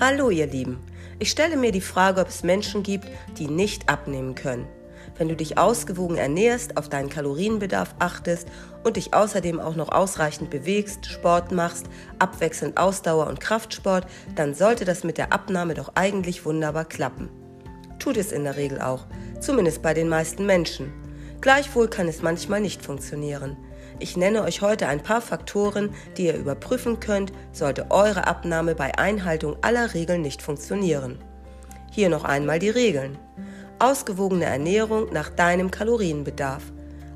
Hallo ihr Lieben. Ich stelle mir die Frage, ob es Menschen gibt, die nicht abnehmen können. Wenn du dich ausgewogen ernährst, auf deinen Kalorienbedarf achtest und dich außerdem auch noch ausreichend bewegst, Sport machst, abwechselnd Ausdauer und Kraftsport, dann sollte das mit der Abnahme doch eigentlich wunderbar klappen. Tut es in der Regel auch, zumindest bei den meisten Menschen. Gleichwohl kann es manchmal nicht funktionieren. Ich nenne euch heute ein paar Faktoren, die ihr überprüfen könnt, sollte eure Abnahme bei Einhaltung aller Regeln nicht funktionieren. Hier noch einmal die Regeln. Ausgewogene Ernährung nach deinem Kalorienbedarf.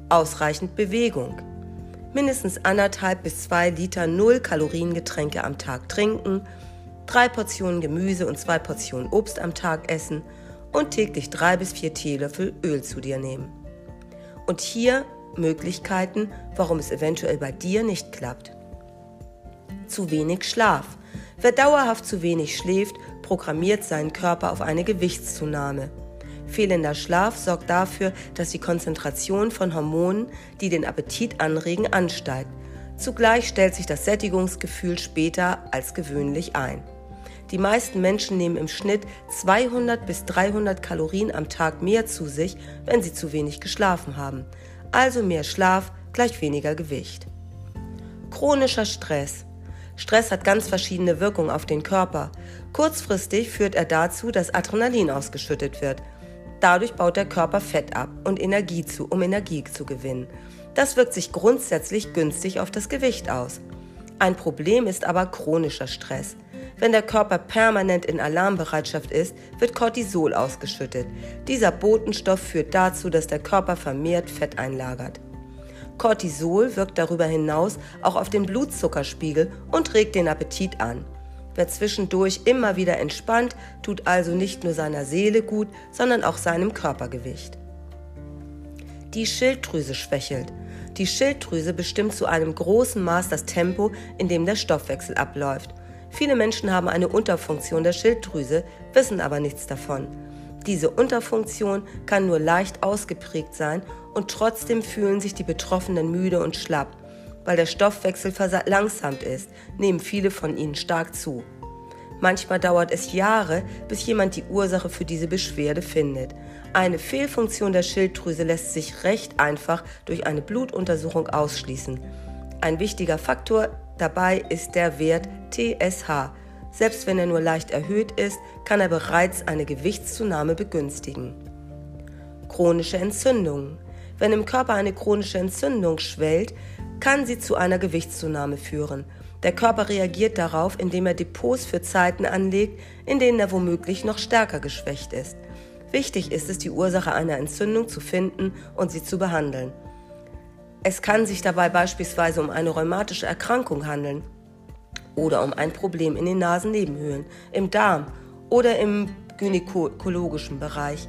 Ausreichend Bewegung. Mindestens anderthalb bis zwei Liter Null-Kalorien-Getränke am Tag trinken. Drei Portionen Gemüse und zwei Portionen Obst am Tag essen und täglich drei bis vier Teelöffel Öl zu dir nehmen. Und hier Möglichkeiten, warum es eventuell bei dir nicht klappt. Zu wenig Schlaf. Wer dauerhaft zu wenig schläft, programmiert seinen Körper auf eine Gewichtszunahme. Fehlender Schlaf sorgt dafür, dass die Konzentration von Hormonen, die den Appetit anregen, ansteigt. Zugleich stellt sich das Sättigungsgefühl später als gewöhnlich ein. Die meisten Menschen nehmen im Schnitt 200 bis 300 Kalorien am Tag mehr zu sich, wenn sie zu wenig geschlafen haben also mehr Schlaf gleich weniger Gewicht. Chronischer Stress. Stress hat ganz verschiedene Wirkungen auf den Körper. Kurzfristig führt er dazu, dass Adrenalin ausgeschüttet wird. Dadurch baut der Körper Fett ab und Energie zu, um Energie zu gewinnen. Das wirkt sich grundsätzlich günstig auf das Gewicht aus. Ein Problem ist aber chronischer Stress. Wenn der Körper permanent in Alarmbereitschaft ist, wird Cortisol ausgeschüttet. Dieser Botenstoff führt dazu, dass der Körper vermehrt Fett einlagert. Cortisol wirkt darüber hinaus auch auf den Blutzuckerspiegel und regt den Appetit an. Wer zwischendurch immer wieder entspannt, tut also nicht nur seiner Seele gut, sondern auch seinem Körpergewicht. Die Schilddrüse schwächelt. Die Schilddrüse bestimmt zu einem großen Maß das Tempo, in dem der Stoffwechsel abläuft. Viele Menschen haben eine Unterfunktion der Schilddrüse, wissen aber nichts davon. Diese Unterfunktion kann nur leicht ausgeprägt sein und trotzdem fühlen sich die Betroffenen müde und schlapp. Weil der Stoffwechsel verlangsamt ist, nehmen viele von ihnen stark zu. Manchmal dauert es Jahre, bis jemand die Ursache für diese Beschwerde findet. Eine Fehlfunktion der Schilddrüse lässt sich recht einfach durch eine Blutuntersuchung ausschließen. Ein wichtiger Faktor dabei ist der Wert TSH. Selbst wenn er nur leicht erhöht ist, kann er bereits eine Gewichtszunahme begünstigen. Chronische Entzündungen. Wenn im Körper eine chronische Entzündung schwellt, kann sie zu einer Gewichtszunahme führen. Der Körper reagiert darauf, indem er Depots für Zeiten anlegt, in denen er womöglich noch stärker geschwächt ist. Wichtig ist es, die Ursache einer Entzündung zu finden und sie zu behandeln. Es kann sich dabei beispielsweise um eine rheumatische Erkrankung handeln oder um ein Problem in den Nasennebenhöhlen, im Darm oder im gynäkologischen Bereich.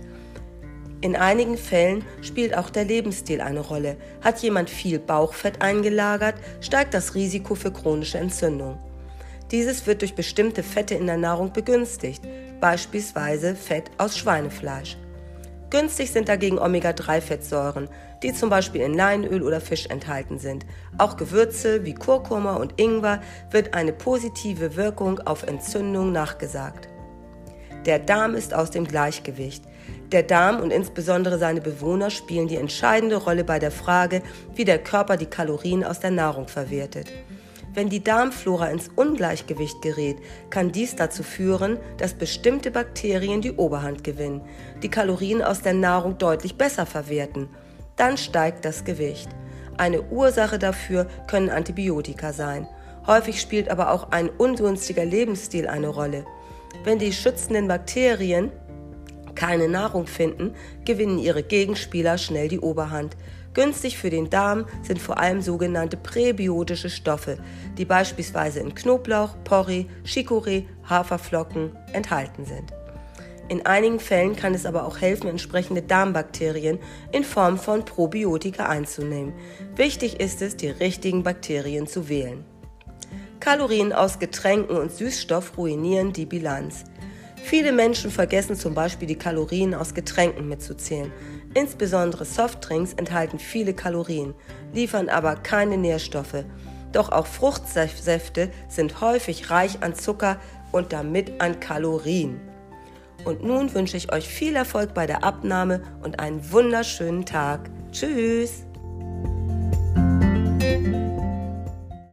In einigen Fällen spielt auch der Lebensstil eine Rolle. Hat jemand viel Bauchfett eingelagert, steigt das Risiko für chronische Entzündung. Dieses wird durch bestimmte Fette in der Nahrung begünstigt, beispielsweise Fett aus Schweinefleisch. Günstig sind dagegen Omega-3-Fettsäuren, die zum Beispiel in Leinöl oder Fisch enthalten sind. Auch Gewürze wie Kurkuma und Ingwer wird eine positive Wirkung auf Entzündung nachgesagt. Der Darm ist aus dem Gleichgewicht. Der Darm und insbesondere seine Bewohner spielen die entscheidende Rolle bei der Frage, wie der Körper die Kalorien aus der Nahrung verwertet. Wenn die Darmflora ins Ungleichgewicht gerät, kann dies dazu führen, dass bestimmte Bakterien die Oberhand gewinnen, die Kalorien aus der Nahrung deutlich besser verwerten. Dann steigt das Gewicht. Eine Ursache dafür können Antibiotika sein. Häufig spielt aber auch ein ungünstiger Lebensstil eine Rolle. Wenn die schützenden Bakterien keine Nahrung finden, gewinnen ihre Gegenspieler schnell die Oberhand. Günstig für den Darm sind vor allem sogenannte präbiotische Stoffe, die beispielsweise in Knoblauch, Porree, Chicorée, Haferflocken enthalten sind. In einigen Fällen kann es aber auch helfen, entsprechende Darmbakterien in Form von Probiotika einzunehmen. Wichtig ist es, die richtigen Bakterien zu wählen. Kalorien aus Getränken und Süßstoff ruinieren die Bilanz. Viele Menschen vergessen zum Beispiel die Kalorien aus Getränken mitzuzählen. Insbesondere Softdrinks enthalten viele Kalorien, liefern aber keine Nährstoffe. Doch auch Fruchtsäfte sind häufig reich an Zucker und damit an Kalorien. Und nun wünsche ich euch viel Erfolg bei der Abnahme und einen wunderschönen Tag. Tschüss!